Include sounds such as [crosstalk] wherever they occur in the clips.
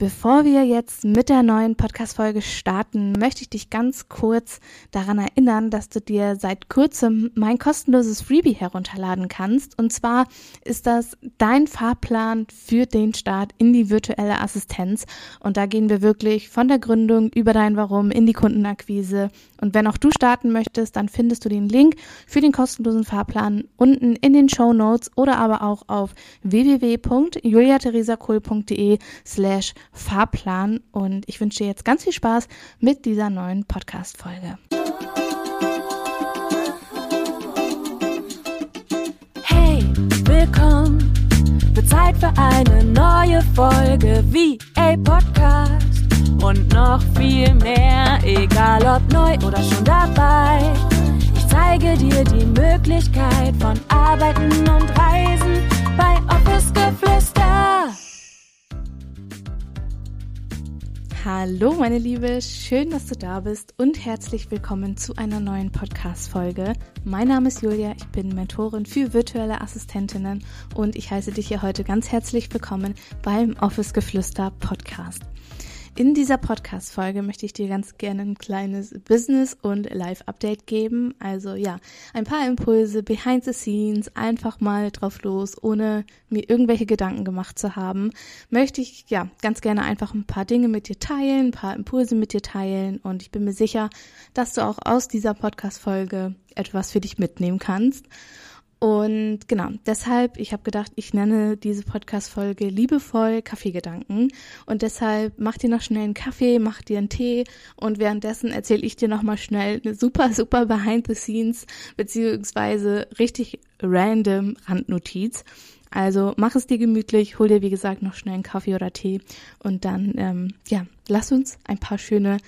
Bevor wir jetzt mit der neuen Podcast-Folge starten, möchte ich dich ganz kurz daran erinnern, dass du dir seit kurzem mein kostenloses Freebie herunterladen kannst. Und zwar ist das dein Fahrplan für den Start in die virtuelle Assistenz. Und da gehen wir wirklich von der Gründung über dein Warum in die Kundenakquise. Und wenn auch du starten möchtest, dann findest du den Link für den kostenlosen Fahrplan unten in den Show Notes oder aber auch auf www.juliatheresakohl.de slash Fahrplan und ich wünsche dir jetzt ganz viel Spaß mit dieser neuen Podcast-Folge. Hey, willkommen. Wird Zeit für eine neue Folge wie a Podcast und noch viel mehr, egal ob neu oder schon dabei. Ich zeige dir die Möglichkeit von Arbeiten Hallo meine Liebe, schön, dass du da bist und herzlich willkommen zu einer neuen Podcast-Folge. Mein Name ist Julia, ich bin Mentorin für virtuelle Assistentinnen und ich heiße dich hier heute ganz herzlich willkommen beim Office Geflüster Podcast. In dieser Podcast-Folge möchte ich dir ganz gerne ein kleines Business- und Live-Update geben. Also ja, ein paar Impulse behind the scenes, einfach mal drauf los, ohne mir irgendwelche Gedanken gemacht zu haben. Möchte ich ja ganz gerne einfach ein paar Dinge mit dir teilen, ein paar Impulse mit dir teilen und ich bin mir sicher, dass du auch aus dieser Podcast-Folge etwas für dich mitnehmen kannst. Und genau, deshalb, ich habe gedacht, ich nenne diese Podcast-Folge liebevoll Kaffeegedanken. Und deshalb mach dir noch schnell einen Kaffee, mach dir einen Tee und währenddessen erzähle ich dir nochmal schnell eine super, super Behind the Scenes beziehungsweise richtig random Randnotiz. Also mach es dir gemütlich, hol dir wie gesagt noch schnell einen Kaffee oder Tee und dann, ähm, ja, lass uns ein paar schöne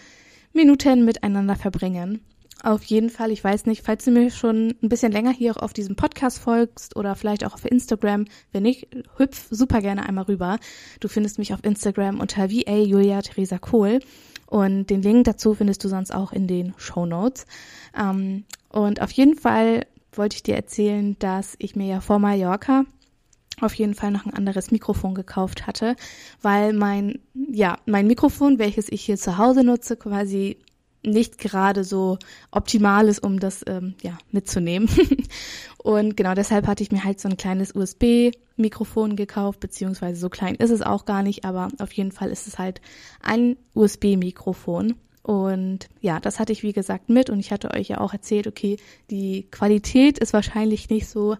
Minuten miteinander verbringen. Auf jeden Fall, ich weiß nicht, falls du mir schon ein bisschen länger hier auf diesem Podcast folgst oder vielleicht auch auf Instagram, wenn nicht, hüpf super gerne einmal rüber. Du findest mich auf Instagram unter VA Julia Theresa Kohl und den Link dazu findest du sonst auch in den Show Notes. Ähm, und auf jeden Fall wollte ich dir erzählen, dass ich mir ja vor Mallorca auf jeden Fall noch ein anderes Mikrofon gekauft hatte, weil mein, ja, mein Mikrofon, welches ich hier zu Hause nutze, quasi nicht gerade so optimal ist, um das ähm, ja mitzunehmen. [laughs] und genau deshalb hatte ich mir halt so ein kleines USB-Mikrofon gekauft, beziehungsweise so klein ist es auch gar nicht, aber auf jeden Fall ist es halt ein USB-Mikrofon. Und ja, das hatte ich wie gesagt mit und ich hatte euch ja auch erzählt, okay, die Qualität ist wahrscheinlich nicht so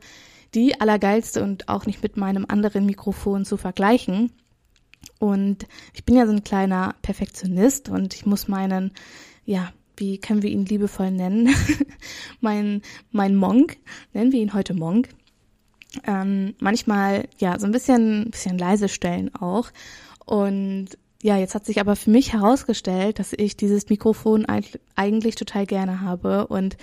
die allergeilste und auch nicht mit meinem anderen Mikrofon zu vergleichen. Und ich bin ja so ein kleiner Perfektionist und ich muss meinen ja, wie können wir ihn liebevoll nennen? [laughs] mein, mein Monk, nennen wir ihn heute Monk. Ähm, manchmal, ja, so ein bisschen, bisschen leise stellen auch. Und ja, jetzt hat sich aber für mich herausgestellt, dass ich dieses Mikrofon eigentlich total gerne habe und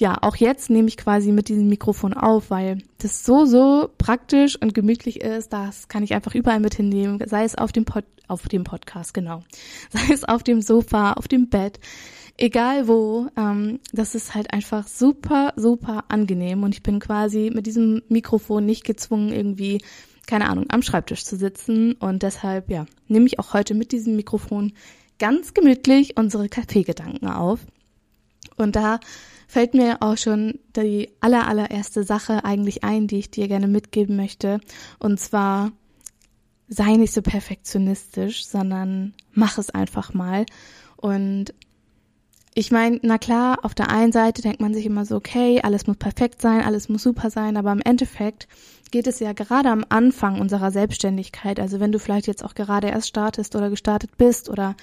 ja, auch jetzt nehme ich quasi mit diesem Mikrofon auf, weil das so, so praktisch und gemütlich ist. Das kann ich einfach überall mit hinnehmen, sei es auf dem, Pod, auf dem Podcast, genau. [laughs] Sei es auf dem Sofa, auf dem Bett, egal wo. Ähm, das ist halt einfach super, super angenehm und ich bin quasi mit diesem Mikrofon nicht gezwungen, irgendwie, keine Ahnung, am Schreibtisch zu sitzen und deshalb, ja, nehme ich auch heute mit diesem Mikrofon ganz gemütlich unsere Kaffeegedanken auf. Und da fällt mir auch schon die aller, allererste Sache eigentlich ein, die ich dir gerne mitgeben möchte. Und zwar, sei nicht so perfektionistisch, sondern mach es einfach mal. Und ich meine, na klar, auf der einen Seite denkt man sich immer so, okay, alles muss perfekt sein, alles muss super sein, aber im Endeffekt geht es ja gerade am Anfang unserer Selbstständigkeit, also wenn du vielleicht jetzt auch gerade erst startest oder gestartet bist oder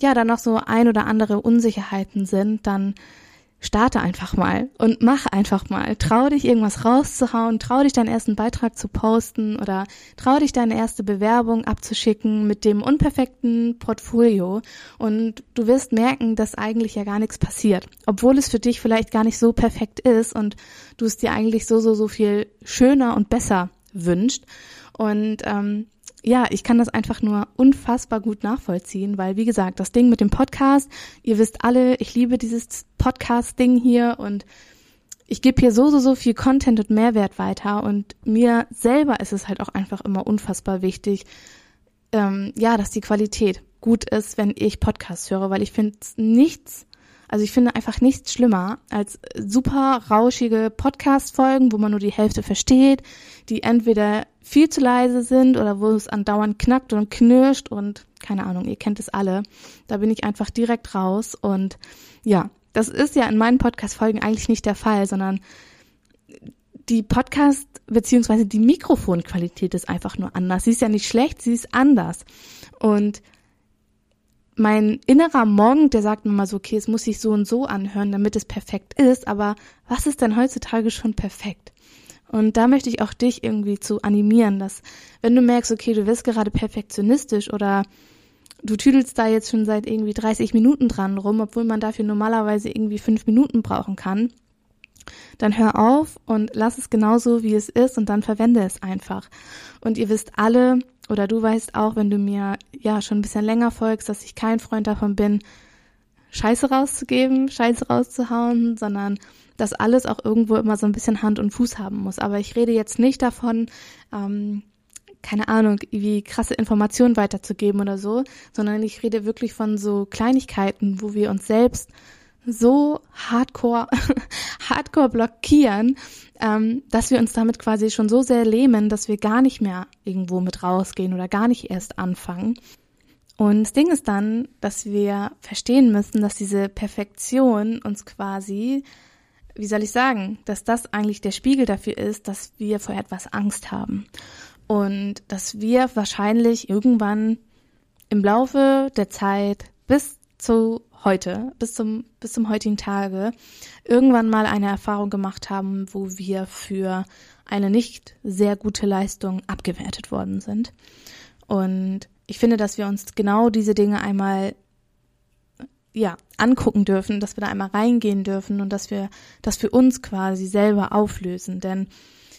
ja, da noch so ein oder andere Unsicherheiten sind, dann starte einfach mal und mach einfach mal. Trau dich, irgendwas rauszuhauen, trau dich, deinen ersten Beitrag zu posten oder trau dich, deine erste Bewerbung abzuschicken mit dem unperfekten Portfolio und du wirst merken, dass eigentlich ja gar nichts passiert, obwohl es für dich vielleicht gar nicht so perfekt ist und du es dir eigentlich so, so, so viel schöner und besser wünscht. Und ähm, ja, ich kann das einfach nur unfassbar gut nachvollziehen, weil wie gesagt, das Ding mit dem Podcast, ihr wisst alle, ich liebe dieses Podcast-Ding hier und ich gebe hier so, so, so viel Content und Mehrwert weiter und mir selber ist es halt auch einfach immer unfassbar wichtig, ähm, ja, dass die Qualität gut ist, wenn ich Podcasts höre, weil ich finde nichts, also ich finde einfach nichts schlimmer als super rauschige Podcast-Folgen, wo man nur die Hälfte versteht, die entweder viel zu leise sind oder wo es andauernd knackt und knirscht und keine Ahnung, ihr kennt es alle. Da bin ich einfach direkt raus und ja, das ist ja in meinen Podcast-Folgen eigentlich nicht der Fall, sondern die Podcast beziehungsweise die Mikrofonqualität ist einfach nur anders. Sie ist ja nicht schlecht, sie ist anders. Und mein innerer Monk, der sagt mir mal so, okay, es muss sich so und so anhören, damit es perfekt ist, aber was ist denn heutzutage schon perfekt? Und da möchte ich auch dich irgendwie zu animieren, dass wenn du merkst, okay, du wirst gerade perfektionistisch oder du tüdelst da jetzt schon seit irgendwie 30 Minuten dran rum, obwohl man dafür normalerweise irgendwie fünf Minuten brauchen kann, dann hör auf und lass es genauso, wie es ist und dann verwende es einfach. Und ihr wisst alle, oder du weißt auch, wenn du mir ja schon ein bisschen länger folgst, dass ich kein Freund davon bin, Scheiße rauszugeben, Scheiße rauszuhauen, sondern dass alles auch irgendwo immer so ein bisschen Hand und Fuß haben muss. Aber ich rede jetzt nicht davon, ähm, keine Ahnung, wie krasse Informationen weiterzugeben oder so, sondern ich rede wirklich von so Kleinigkeiten, wo wir uns selbst so hardcore, [laughs] hardcore blockieren, ähm, dass wir uns damit quasi schon so sehr lähmen, dass wir gar nicht mehr irgendwo mit rausgehen oder gar nicht erst anfangen. Und das Ding ist dann, dass wir verstehen müssen, dass diese Perfektion uns quasi, wie soll ich sagen, dass das eigentlich der Spiegel dafür ist, dass wir vor etwas Angst haben. Und dass wir wahrscheinlich irgendwann im Laufe der Zeit bis zu heute, bis zum, bis zum heutigen Tage, irgendwann mal eine Erfahrung gemacht haben, wo wir für eine nicht sehr gute Leistung abgewertet worden sind. Und ich finde, dass wir uns genau diese Dinge einmal ja, angucken dürfen, dass wir da einmal reingehen dürfen und dass wir das für uns quasi selber auflösen. Denn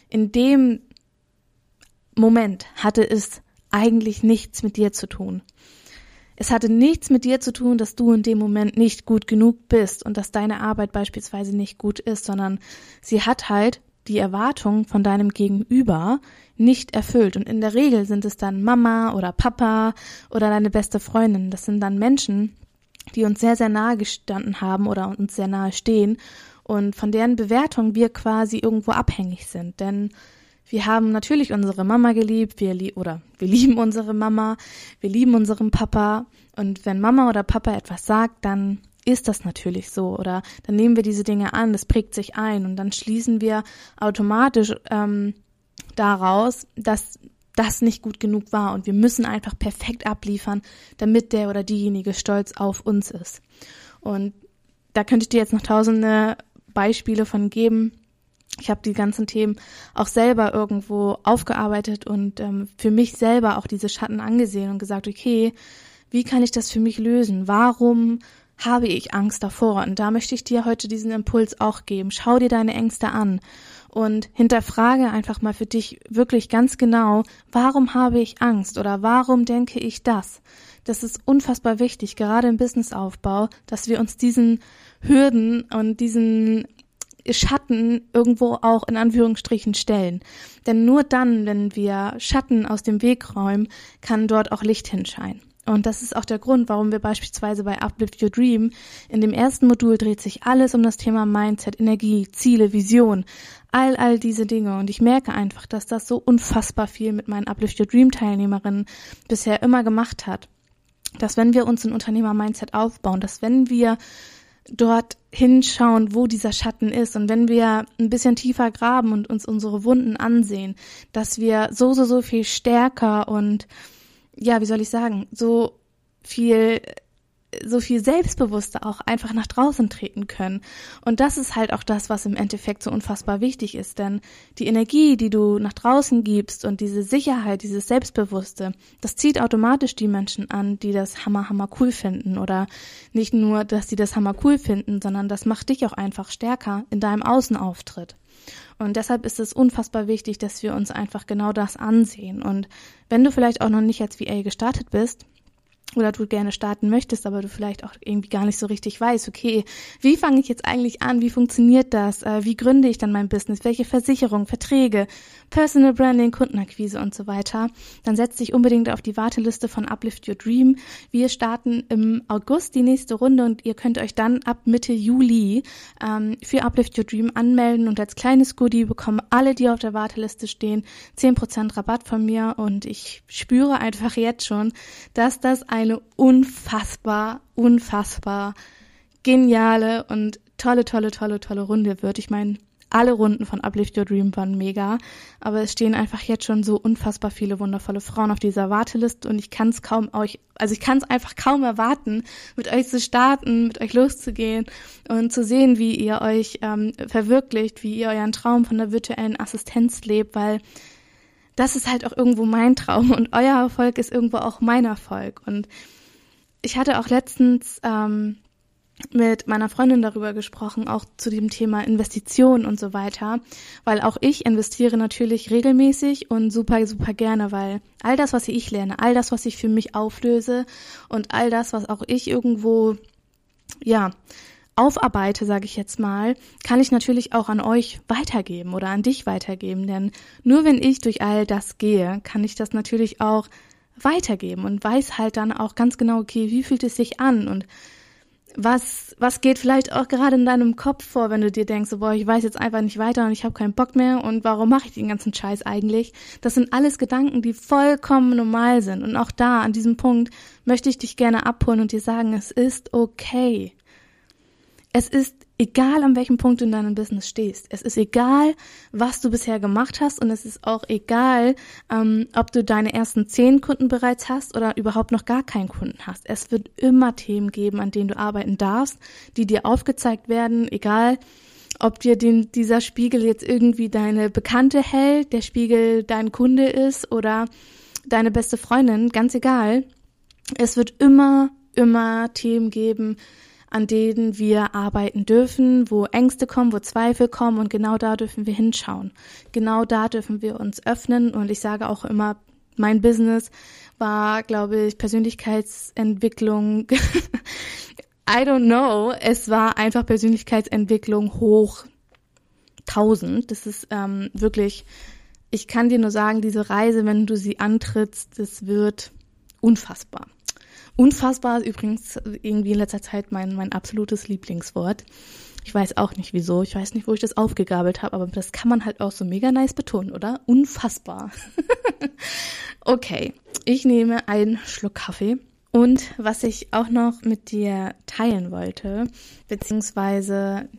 in dem Moment hatte es eigentlich nichts mit dir zu tun. Es hatte nichts mit dir zu tun, dass du in dem Moment nicht gut genug bist und dass deine Arbeit beispielsweise nicht gut ist, sondern sie hat halt die Erwartung von deinem Gegenüber nicht erfüllt. Und in der Regel sind es dann Mama oder Papa oder deine beste Freundin. Das sind dann Menschen, die uns sehr, sehr nahe gestanden haben oder uns sehr nahe stehen und von deren Bewertung wir quasi irgendwo abhängig sind. Denn wir haben natürlich unsere Mama geliebt, wir lie oder wir lieben unsere Mama, wir lieben unseren Papa und wenn Mama oder Papa etwas sagt, dann ist das natürlich so oder dann nehmen wir diese Dinge an, das prägt sich ein und dann schließen wir automatisch ähm, daraus, dass das nicht gut genug war und wir müssen einfach perfekt abliefern, damit der oder diejenige stolz auf uns ist. Und da könnte ich dir jetzt noch tausende Beispiele von geben, ich habe die ganzen Themen auch selber irgendwo aufgearbeitet und ähm, für mich selber auch diese Schatten angesehen und gesagt, okay, wie kann ich das für mich lösen? Warum habe ich Angst davor? Und da möchte ich dir heute diesen Impuls auch geben. Schau dir deine Ängste an und hinterfrage einfach mal für dich wirklich ganz genau, warum habe ich Angst oder warum denke ich das? Das ist unfassbar wichtig, gerade im Businessaufbau, dass wir uns diesen Hürden und diesen Schatten irgendwo auch in Anführungsstrichen stellen. Denn nur dann, wenn wir Schatten aus dem Weg räumen, kann dort auch Licht hinscheinen. Und das ist auch der Grund, warum wir beispielsweise bei Uplift Your Dream in dem ersten Modul dreht sich alles um das Thema Mindset, Energie, Ziele, Vision, all, all diese Dinge. Und ich merke einfach, dass das so unfassbar viel mit meinen Uplift Your Dream Teilnehmerinnen bisher immer gemacht hat. Dass wenn wir uns ein Unternehmer-Mindset aufbauen, dass wenn wir dort hinschauen, wo dieser Schatten ist. Und wenn wir ein bisschen tiefer graben und uns unsere Wunden ansehen, dass wir so, so, so viel stärker und, ja, wie soll ich sagen, so viel so viel selbstbewusster auch einfach nach draußen treten können. Und das ist halt auch das, was im Endeffekt so unfassbar wichtig ist, denn die Energie, die du nach draußen gibst und diese Sicherheit, dieses Selbstbewusste, das zieht automatisch die Menschen an, die das hammer, hammer cool finden oder nicht nur, dass sie das hammer cool finden, sondern das macht dich auch einfach stärker in deinem Außenauftritt. Und deshalb ist es unfassbar wichtig, dass wir uns einfach genau das ansehen. Und wenn du vielleicht auch noch nicht als VA gestartet bist, oder du gerne starten möchtest, aber du vielleicht auch irgendwie gar nicht so richtig weißt, okay, wie fange ich jetzt eigentlich an, wie funktioniert das, äh, wie gründe ich dann mein Business, welche Versicherung, Verträge, Personal Branding, Kundenakquise und so weiter, dann setz dich unbedingt auf die Warteliste von Uplift Your Dream. Wir starten im August die nächste Runde und ihr könnt euch dann ab Mitte Juli ähm, für Uplift Your Dream anmelden und als kleines Goodie bekommen alle, die auf der Warteliste stehen, zehn Prozent Rabatt von mir. Und ich spüre einfach jetzt schon, dass das eine unfassbar, unfassbar geniale und tolle, tolle, tolle, tolle Runde wird. Ich meine, alle Runden von Uplift Your Dream waren mega, aber es stehen einfach jetzt schon so unfassbar viele wundervolle Frauen auf dieser Warteliste und ich kann es kaum euch, also ich kann es einfach kaum erwarten, mit euch zu starten, mit euch loszugehen und zu sehen, wie ihr euch ähm, verwirklicht, wie ihr euren Traum von der virtuellen Assistenz lebt, weil das ist halt auch irgendwo mein Traum und euer Erfolg ist irgendwo auch mein Erfolg. Und ich hatte auch letztens ähm, mit meiner Freundin darüber gesprochen, auch zu dem Thema Investitionen und so weiter, weil auch ich investiere natürlich regelmäßig und super, super gerne, weil all das, was ich lerne, all das, was ich für mich auflöse und all das, was auch ich irgendwo, ja, aufarbeite, sage ich jetzt mal, kann ich natürlich auch an euch weitergeben oder an dich weitergeben. Denn nur wenn ich durch all das gehe, kann ich das natürlich auch weitergeben und weiß halt dann auch ganz genau, okay, wie fühlt es sich an und was, was geht vielleicht auch gerade in deinem Kopf vor, wenn du dir denkst, so, boah, ich weiß jetzt einfach nicht weiter und ich habe keinen Bock mehr und warum mache ich den ganzen Scheiß eigentlich? Das sind alles Gedanken, die vollkommen normal sind. Und auch da, an diesem Punkt, möchte ich dich gerne abholen und dir sagen, es ist okay. Es ist egal, an welchem Punkt du in deinem Business stehst. Es ist egal, was du bisher gemacht hast und es ist auch egal, ähm, ob du deine ersten zehn Kunden bereits hast oder überhaupt noch gar keinen Kunden hast. Es wird immer Themen geben, an denen du arbeiten darfst, die dir aufgezeigt werden, egal ob dir den, dieser Spiegel jetzt irgendwie deine Bekannte hält, der Spiegel dein Kunde ist oder deine beste Freundin, ganz egal. Es wird immer, immer Themen geben, an denen wir arbeiten dürfen, wo Ängste kommen, wo Zweifel kommen und genau da dürfen wir hinschauen. Genau da dürfen wir uns öffnen und ich sage auch immer, mein Business war, glaube ich, Persönlichkeitsentwicklung. [laughs] I don't know. Es war einfach Persönlichkeitsentwicklung hoch 1000. Das ist ähm, wirklich, ich kann dir nur sagen, diese Reise, wenn du sie antrittst, das wird unfassbar. Unfassbar ist übrigens irgendwie in letzter Zeit mein, mein absolutes Lieblingswort. Ich weiß auch nicht wieso. Ich weiß nicht, wo ich das aufgegabelt habe, aber das kann man halt auch so mega nice betonen, oder? Unfassbar. [laughs] okay, ich nehme einen Schluck Kaffee. Und was ich auch noch mit dir teilen wollte, beziehungsweise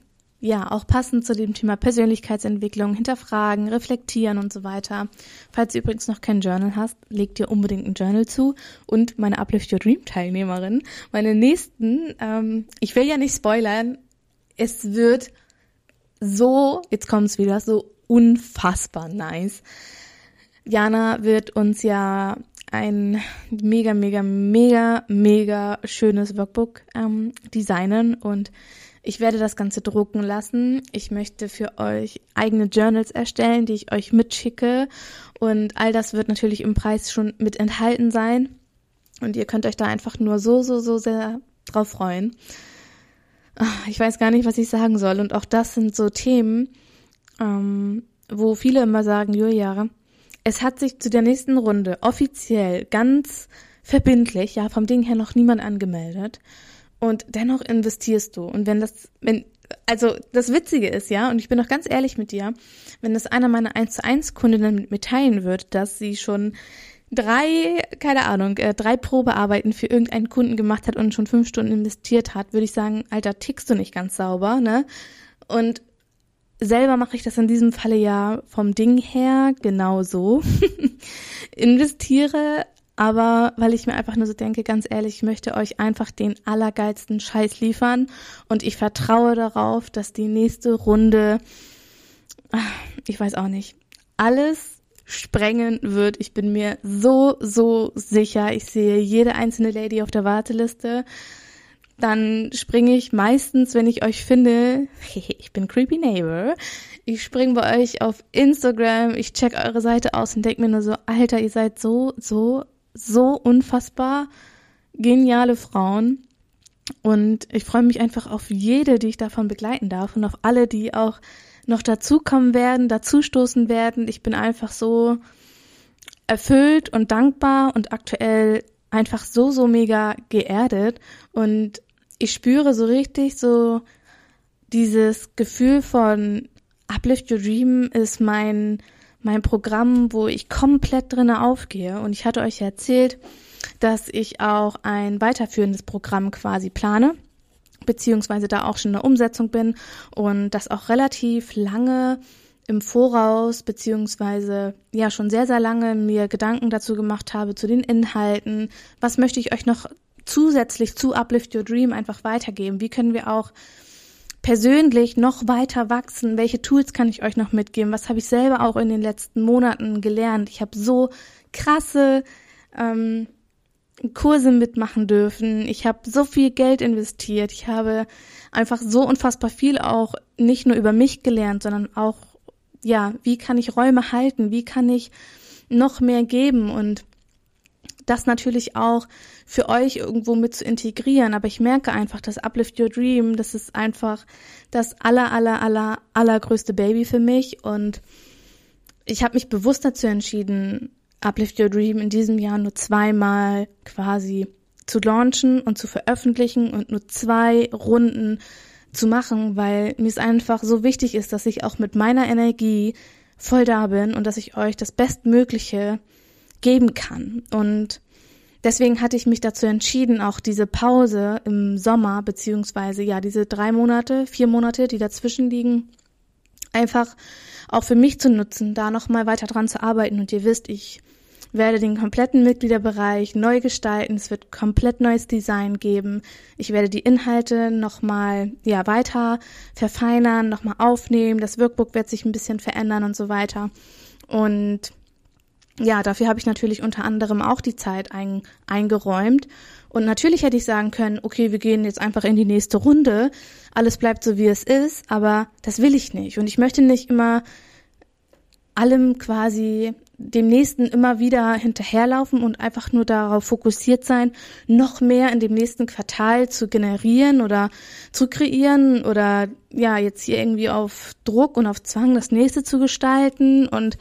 ja, auch passend zu dem Thema Persönlichkeitsentwicklung, hinterfragen, reflektieren und so weiter. Falls du übrigens noch kein Journal hast, leg dir unbedingt ein Journal zu. Und meine Uplift Your Dream Teilnehmerin, meine nächsten, ähm, ich will ja nicht spoilern, es wird so, jetzt kommt es wieder, so unfassbar nice. Jana wird uns ja ein mega, mega, mega, mega schönes Workbook ähm, designen und ich werde das Ganze drucken lassen. Ich möchte für euch eigene Journals erstellen, die ich euch mitschicke. Und all das wird natürlich im Preis schon mit enthalten sein. Und ihr könnt euch da einfach nur so, so, so sehr drauf freuen. Ah, ich weiß gar nicht, was ich sagen soll. Und auch das sind so Themen, ähm, wo viele immer sagen, Julia, es hat sich zu der nächsten Runde offiziell ganz verbindlich, ja, vom Ding her noch niemand angemeldet und dennoch investierst du. Und wenn das, wenn, also das Witzige ist, ja, und ich bin doch ganz ehrlich mit dir, wenn das einer meiner 1 zu 1 Kundinnen mit mir teilen wird, dass sie schon drei, keine Ahnung, äh, drei Probearbeiten für irgendeinen Kunden gemacht hat und schon fünf Stunden investiert hat, würde ich sagen, Alter, tickst du nicht ganz sauber, ne? Und selber mache ich das in diesem Falle ja vom Ding her genauso. [laughs] Investiere aber weil ich mir einfach nur so denke, ganz ehrlich, ich möchte euch einfach den allergeilsten Scheiß liefern und ich vertraue darauf, dass die nächste Runde, ah, ich weiß auch nicht, alles sprengen wird. Ich bin mir so, so sicher. Ich sehe jede einzelne Lady auf der Warteliste. Dann springe ich meistens, wenn ich euch finde, [laughs] ich bin Creepy Neighbor, ich springe bei euch auf Instagram, ich check eure Seite aus und denke mir nur so, Alter, ihr seid so, so so unfassbar geniale Frauen. Und ich freue mich einfach auf jede, die ich davon begleiten darf und auf alle, die auch noch dazukommen werden, dazustoßen werden. Ich bin einfach so erfüllt und dankbar und aktuell einfach so, so mega geerdet. Und ich spüre so richtig so dieses Gefühl von Uplift Your Dream ist mein, mein Programm, wo ich komplett drinne aufgehe. Und ich hatte euch erzählt, dass ich auch ein weiterführendes Programm quasi plane, beziehungsweise da auch schon in der Umsetzung bin und das auch relativ lange im Voraus, beziehungsweise ja schon sehr, sehr lange mir Gedanken dazu gemacht habe, zu den Inhalten. Was möchte ich euch noch zusätzlich zu Uplift Your Dream einfach weitergeben? Wie können wir auch persönlich noch weiter wachsen? Welche Tools kann ich euch noch mitgeben? Was habe ich selber auch in den letzten Monaten gelernt? Ich habe so krasse ähm, Kurse mitmachen dürfen. Ich habe so viel Geld investiert. Ich habe einfach so unfassbar viel auch nicht nur über mich gelernt, sondern auch, ja, wie kann ich Räume halten? Wie kann ich noch mehr geben? Und das natürlich auch für euch irgendwo mit zu integrieren. Aber ich merke einfach, dass Uplift Your Dream, das ist einfach das aller, aller, aller, allergrößte Baby für mich. Und ich habe mich bewusst dazu entschieden, Uplift Your Dream in diesem Jahr nur zweimal quasi zu launchen und zu veröffentlichen und nur zwei Runden zu machen, weil mir es einfach so wichtig ist, dass ich auch mit meiner Energie voll da bin und dass ich euch das Bestmögliche geben kann. Und deswegen hatte ich mich dazu entschieden, auch diese Pause im Sommer, beziehungsweise ja, diese drei Monate, vier Monate, die dazwischen liegen, einfach auch für mich zu nutzen, da nochmal weiter dran zu arbeiten. Und ihr wisst, ich werde den kompletten Mitgliederbereich neu gestalten. Es wird komplett neues Design geben. Ich werde die Inhalte nochmal, ja, weiter verfeinern, nochmal aufnehmen. Das Workbook wird sich ein bisschen verändern und so weiter. Und ja, dafür habe ich natürlich unter anderem auch die Zeit ein, eingeräumt. Und natürlich hätte ich sagen können, okay, wir gehen jetzt einfach in die nächste Runde. Alles bleibt so, wie es ist. Aber das will ich nicht. Und ich möchte nicht immer allem quasi dem nächsten immer wieder hinterherlaufen und einfach nur darauf fokussiert sein, noch mehr in dem nächsten Quartal zu generieren oder zu kreieren oder ja, jetzt hier irgendwie auf Druck und auf Zwang das nächste zu gestalten und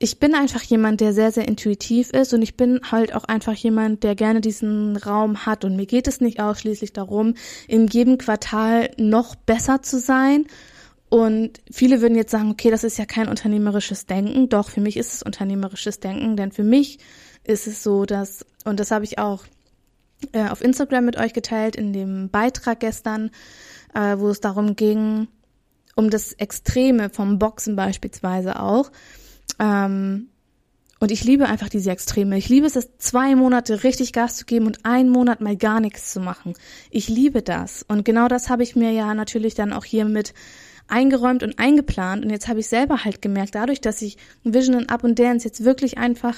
ich bin einfach jemand, der sehr, sehr intuitiv ist und ich bin halt auch einfach jemand, der gerne diesen Raum hat und mir geht es nicht ausschließlich darum, in jedem Quartal noch besser zu sein, und viele würden jetzt sagen, okay, das ist ja kein unternehmerisches Denken. Doch, für mich ist es unternehmerisches Denken, denn für mich ist es so, dass, und das habe ich auch äh, auf Instagram mit euch geteilt, in dem Beitrag gestern, äh, wo es darum ging, um das Extreme vom Boxen beispielsweise auch. Ähm, und ich liebe einfach diese Extreme. Ich liebe es, es zwei Monate richtig Gas zu geben und einen Monat mal gar nichts zu machen. Ich liebe das. Und genau das habe ich mir ja natürlich dann auch hier mit eingeräumt und eingeplant. Und jetzt habe ich selber halt gemerkt, dadurch, dass ich Vision und Up und Dance jetzt wirklich einfach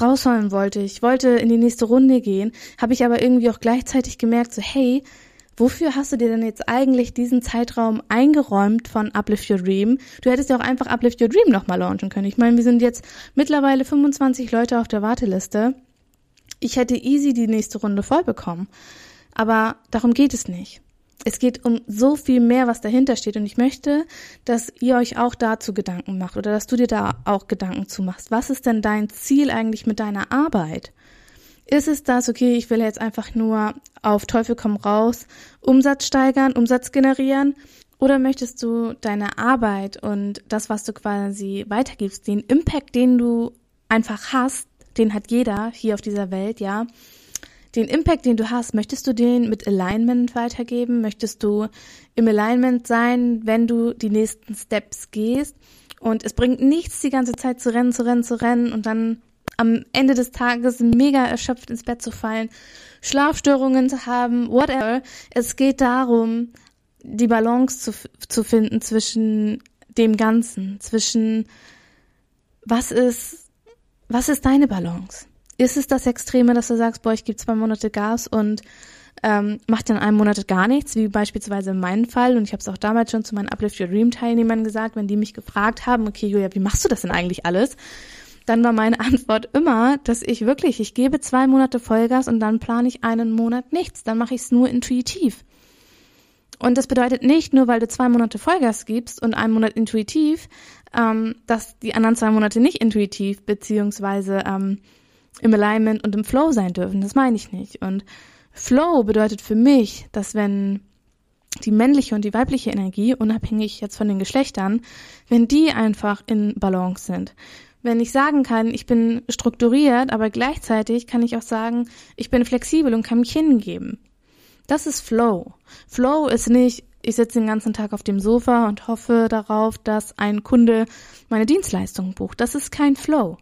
rausholen wollte, ich wollte in die nächste Runde gehen, habe ich aber irgendwie auch gleichzeitig gemerkt, so hey, wofür hast du dir denn jetzt eigentlich diesen Zeitraum eingeräumt von Uplift Your Dream? Du hättest ja auch einfach Uplift Your Dream nochmal launchen können. Ich meine, wir sind jetzt mittlerweile 25 Leute auf der Warteliste. Ich hätte easy die nächste Runde voll bekommen. Aber darum geht es nicht es geht um so viel mehr, was dahinter steht. Und ich möchte, dass ihr euch auch dazu Gedanken macht oder dass du dir da auch Gedanken zu machst. Was ist denn dein Ziel eigentlich mit deiner Arbeit? Ist es das, okay, ich will jetzt einfach nur auf Teufel komm raus Umsatz steigern, Umsatz generieren? Oder möchtest du deine Arbeit und das, was du quasi weitergibst, den Impact, den du einfach hast, den hat jeder hier auf dieser Welt, ja, den Impact, den du hast, möchtest du den mit Alignment weitergeben? Möchtest du im Alignment sein, wenn du die nächsten Steps gehst? Und es bringt nichts, die ganze Zeit zu rennen, zu rennen, zu rennen und dann am Ende des Tages mega erschöpft ins Bett zu fallen, Schlafstörungen zu haben, whatever. Es geht darum, die Balance zu, zu finden zwischen dem Ganzen, zwischen was ist, was ist deine Balance? ist es das Extreme, dass du sagst, boah, ich gebe zwei Monate Gas und ähm, macht dann einen Monat gar nichts, wie beispielsweise in meinem Fall. Und ich habe es auch damals schon zu meinen Uplift Your Dream Teilnehmern gesagt, wenn die mich gefragt haben, okay, Julia, wie machst du das denn eigentlich alles? Dann war meine Antwort immer, dass ich wirklich, ich gebe zwei Monate Vollgas und dann plane ich einen Monat nichts. Dann mache ich es nur intuitiv. Und das bedeutet nicht, nur weil du zwei Monate Vollgas gibst und einen Monat intuitiv, ähm, dass die anderen zwei Monate nicht intuitiv beziehungsweise ähm, im Alignment und im Flow sein dürfen. Das meine ich nicht. Und Flow bedeutet für mich, dass wenn die männliche und die weibliche Energie, unabhängig jetzt von den Geschlechtern, wenn die einfach in Balance sind. Wenn ich sagen kann, ich bin strukturiert, aber gleichzeitig kann ich auch sagen, ich bin flexibel und kann mich hingeben. Das ist Flow. Flow ist nicht, ich sitze den ganzen Tag auf dem Sofa und hoffe darauf, dass ein Kunde meine Dienstleistung bucht. Das ist kein Flow.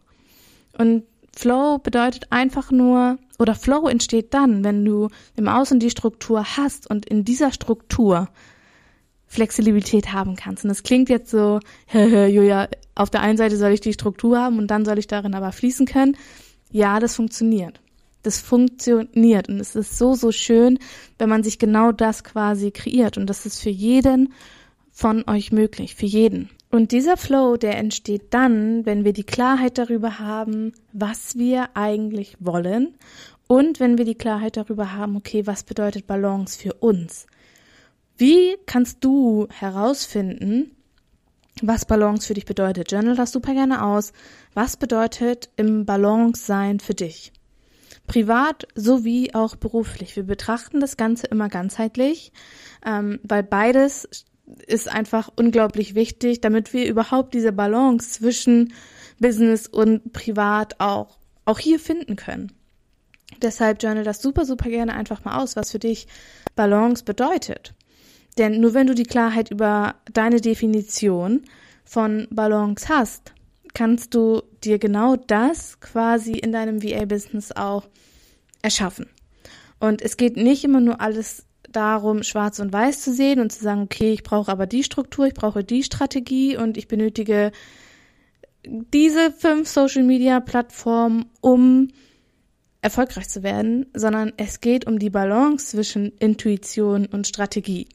Und Flow bedeutet einfach nur, oder Flow entsteht dann, wenn du im Außen die Struktur hast und in dieser Struktur Flexibilität haben kannst. Und das klingt jetzt so, [laughs] Julia, auf der einen Seite soll ich die Struktur haben und dann soll ich darin aber fließen können. Ja, das funktioniert. Das funktioniert und es ist so, so schön, wenn man sich genau das quasi kreiert. Und das ist für jeden von euch möglich, für jeden. Und dieser Flow, der entsteht dann, wenn wir die Klarheit darüber haben, was wir eigentlich wollen und wenn wir die Klarheit darüber haben, okay, was bedeutet Balance für uns? Wie kannst du herausfinden, was Balance für dich bedeutet? Journal das super gerne aus. Was bedeutet im Balance sein für dich? Privat sowie auch beruflich. Wir betrachten das Ganze immer ganzheitlich, ähm, weil beides ist einfach unglaublich wichtig, damit wir überhaupt diese Balance zwischen Business und Privat auch, auch hier finden können. Deshalb journal das super, super gerne einfach mal aus, was für dich Balance bedeutet. Denn nur wenn du die Klarheit über deine Definition von Balance hast, kannst du dir genau das quasi in deinem VA-Business auch erschaffen. Und es geht nicht immer nur alles darum, schwarz und weiß zu sehen und zu sagen, okay, ich brauche aber die Struktur, ich brauche die Strategie und ich benötige diese fünf Social Media Plattformen, um erfolgreich zu werden, sondern es geht um die Balance zwischen Intuition und Strategie.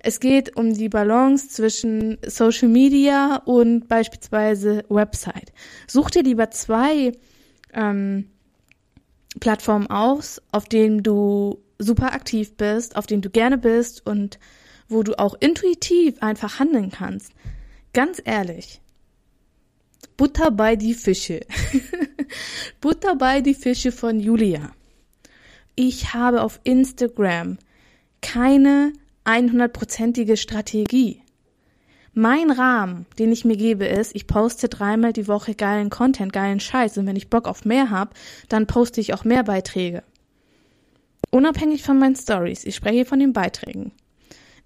Es geht um die Balance zwischen Social Media und beispielsweise Website. Such dir lieber zwei ähm, Plattformen aus, auf denen du super aktiv bist, auf denen du gerne bist und wo du auch intuitiv einfach handeln kannst. Ganz ehrlich. Butter bei die Fische. [laughs] Butter bei die Fische von Julia. Ich habe auf Instagram keine 100%ige Strategie. Mein Rahmen, den ich mir gebe, ist, ich poste dreimal die Woche geilen Content, geilen Scheiß. Und wenn ich Bock auf mehr habe, dann poste ich auch mehr Beiträge. Unabhängig von meinen Stories. Ich spreche von den Beiträgen.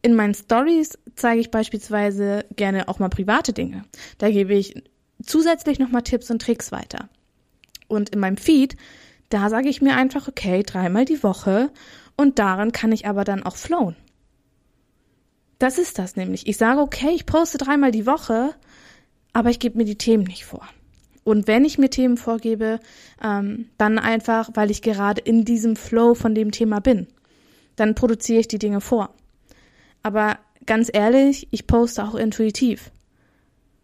In meinen Stories zeige ich beispielsweise gerne auch mal private Dinge. Da gebe ich zusätzlich nochmal Tipps und Tricks weiter. Und in meinem Feed, da sage ich mir einfach, okay, dreimal die Woche und daran kann ich aber dann auch flowen. Das ist das nämlich. Ich sage, okay, ich poste dreimal die Woche, aber ich gebe mir die Themen nicht vor. Und wenn ich mir Themen vorgebe, ähm, dann einfach, weil ich gerade in diesem Flow von dem Thema bin. Dann produziere ich die Dinge vor. Aber ganz ehrlich, ich poste auch intuitiv.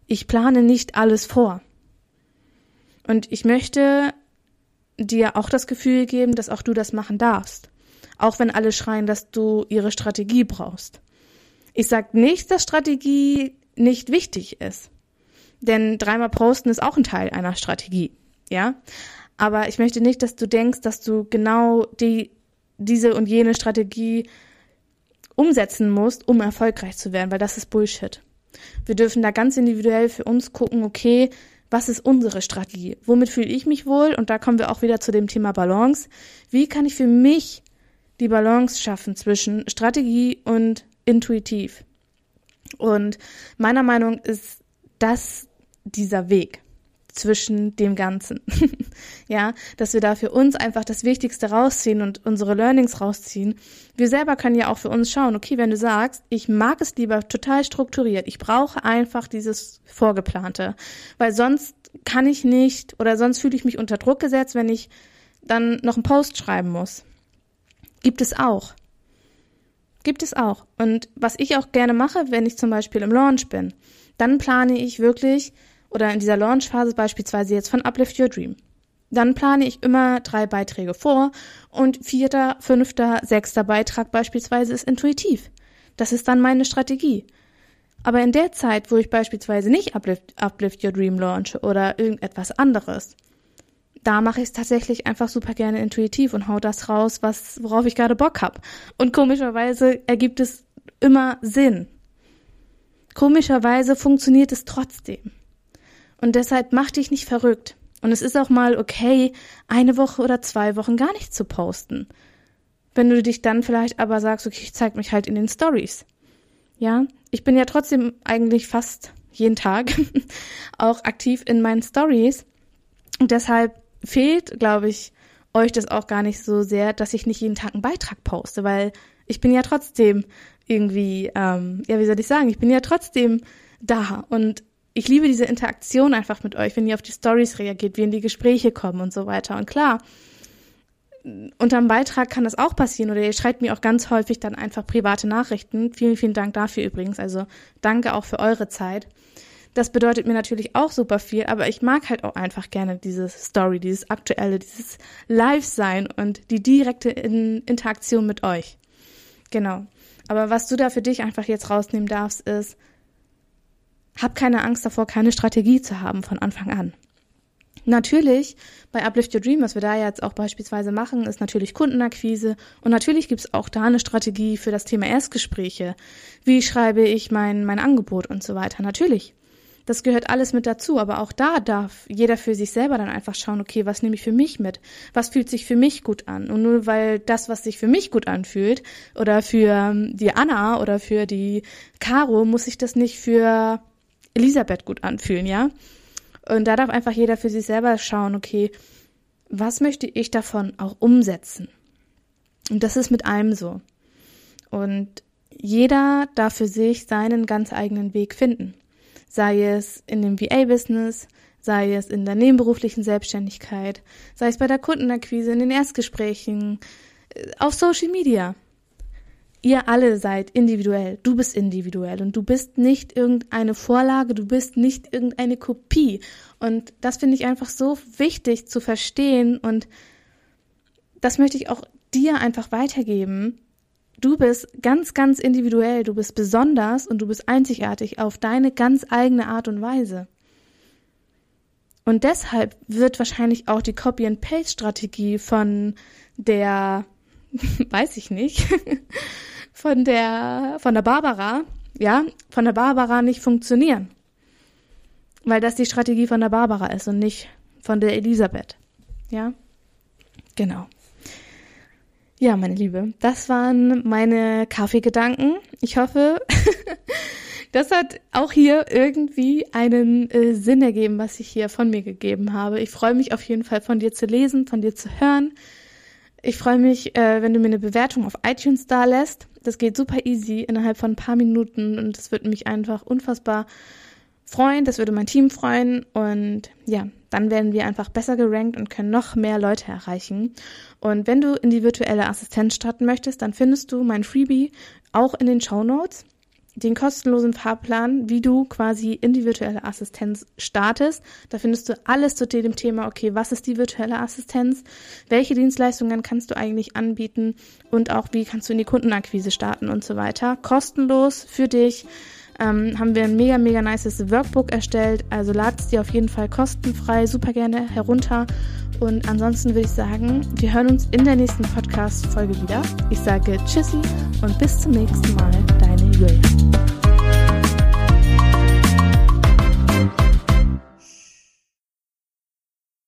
Ich plane nicht alles vor. Und ich möchte dir auch das Gefühl geben, dass auch du das machen darfst. Auch wenn alle schreien, dass du ihre Strategie brauchst. Ich sag nicht, dass Strategie nicht wichtig ist. Denn dreimal posten ist auch ein Teil einer Strategie, ja. Aber ich möchte nicht, dass du denkst, dass du genau die, diese und jene Strategie umsetzen musst, um erfolgreich zu werden, weil das ist Bullshit. Wir dürfen da ganz individuell für uns gucken, okay, was ist unsere Strategie? Womit fühle ich mich wohl? Und da kommen wir auch wieder zu dem Thema Balance. Wie kann ich für mich die Balance schaffen zwischen Strategie und intuitiv? Und meiner Meinung ist das dieser Weg zwischen dem Ganzen. [laughs] ja, dass wir da für uns einfach das Wichtigste rausziehen und unsere Learnings rausziehen. Wir selber können ja auch für uns schauen, okay, wenn du sagst, ich mag es lieber total strukturiert, ich brauche einfach dieses Vorgeplante, weil sonst kann ich nicht oder sonst fühle ich mich unter Druck gesetzt, wenn ich dann noch einen Post schreiben muss. Gibt es auch. Gibt es auch. Und was ich auch gerne mache, wenn ich zum Beispiel im Launch bin, dann plane ich wirklich oder in dieser Launchphase beispielsweise jetzt von Uplift Your Dream. Dann plane ich immer drei Beiträge vor und vierter, fünfter, sechster Beitrag beispielsweise ist intuitiv. Das ist dann meine Strategie. Aber in der Zeit, wo ich beispielsweise nicht Uplift, Uplift Your Dream launche oder irgendetwas anderes, da mache ich es tatsächlich einfach super gerne intuitiv und hau das raus, was, worauf ich gerade Bock hab. Und komischerweise ergibt es immer Sinn. Komischerweise funktioniert es trotzdem. Und deshalb mach dich nicht verrückt. Und es ist auch mal okay, eine Woche oder zwei Wochen gar nicht zu posten. Wenn du dich dann vielleicht aber sagst, okay, ich zeig mich halt in den Stories. Ja, ich bin ja trotzdem eigentlich fast jeden Tag [laughs] auch aktiv in meinen Stories. Und deshalb fehlt, glaube ich, euch das auch gar nicht so sehr, dass ich nicht jeden Tag einen Beitrag poste, weil ich bin ja trotzdem irgendwie, ähm, ja, wie soll ich sagen, ich bin ja trotzdem da und ich liebe diese Interaktion einfach mit euch, wenn ihr auf die Stories reagiert, wie in die Gespräche kommen und so weiter. Und klar, unterm Beitrag kann das auch passieren oder ihr schreibt mir auch ganz häufig dann einfach private Nachrichten. Vielen, vielen Dank dafür übrigens. Also danke auch für eure Zeit. Das bedeutet mir natürlich auch super viel, aber ich mag halt auch einfach gerne diese Story, dieses aktuelle, dieses Live-Sein und die direkte in Interaktion mit euch. Genau. Aber was du da für dich einfach jetzt rausnehmen darfst, ist, hab keine Angst davor, keine Strategie zu haben von Anfang an. Natürlich, bei Uplift Your Dream, was wir da jetzt auch beispielsweise machen, ist natürlich Kundenakquise und natürlich gibt es auch da eine Strategie für das Thema Erstgespräche. Wie schreibe ich mein, mein Angebot und so weiter. Natürlich. Das gehört alles mit dazu, aber auch da darf jeder für sich selber dann einfach schauen, okay, was nehme ich für mich mit? Was fühlt sich für mich gut an? Und nur weil das, was sich für mich gut anfühlt, oder für ähm, die Anna oder für die Caro, muss sich das nicht für Elisabeth gut anfühlen, ja? Und da darf einfach jeder für sich selber schauen, okay, was möchte ich davon auch umsetzen? Und das ist mit allem so. Und jeder darf für sich seinen ganz eigenen Weg finden. Sei es in dem VA-Business, sei es in der nebenberuflichen Selbstständigkeit, sei es bei der Kundenakquise, in den Erstgesprächen, äh, auf Social Media ihr alle seid individuell, du bist individuell und du bist nicht irgendeine Vorlage, du bist nicht irgendeine Kopie. Und das finde ich einfach so wichtig zu verstehen und das möchte ich auch dir einfach weitergeben. Du bist ganz, ganz individuell, du bist besonders und du bist einzigartig auf deine ganz eigene Art und Weise. Und deshalb wird wahrscheinlich auch die Copy-and-Paste-Strategie von der, [laughs] weiß ich nicht, [laughs] von der, von der Barbara, ja, von der Barbara nicht funktionieren. Weil das die Strategie von der Barbara ist und nicht von der Elisabeth. Ja? Genau. Ja, meine Liebe, das waren meine Kaffeegedanken. Ich hoffe, [laughs] das hat auch hier irgendwie einen äh, Sinn ergeben, was ich hier von mir gegeben habe. Ich freue mich auf jeden Fall von dir zu lesen, von dir zu hören. Ich freue mich, äh, wenn du mir eine Bewertung auf iTunes da lässt. Das geht super easy innerhalb von ein paar Minuten und das würde mich einfach unfassbar freuen. Das würde mein Team freuen und ja, dann werden wir einfach besser gerankt und können noch mehr Leute erreichen. Und wenn du in die virtuelle Assistenz starten möchtest, dann findest du mein Freebie auch in den Show Notes den kostenlosen Fahrplan, wie du quasi in die virtuelle Assistenz startest. Da findest du alles zu dem Thema, okay, was ist die virtuelle Assistenz? Welche Dienstleistungen kannst du eigentlich anbieten? Und auch, wie kannst du in die Kundenakquise starten und so weiter. Kostenlos für dich. Ähm, haben wir ein mega, mega nices Workbook erstellt. Also lad es dir auf jeden Fall kostenfrei super gerne herunter. Und ansonsten würde ich sagen, wir hören uns in der nächsten Podcast-Folge wieder. Ich sage Tschüssi und bis zum nächsten Mal. Deine Julia.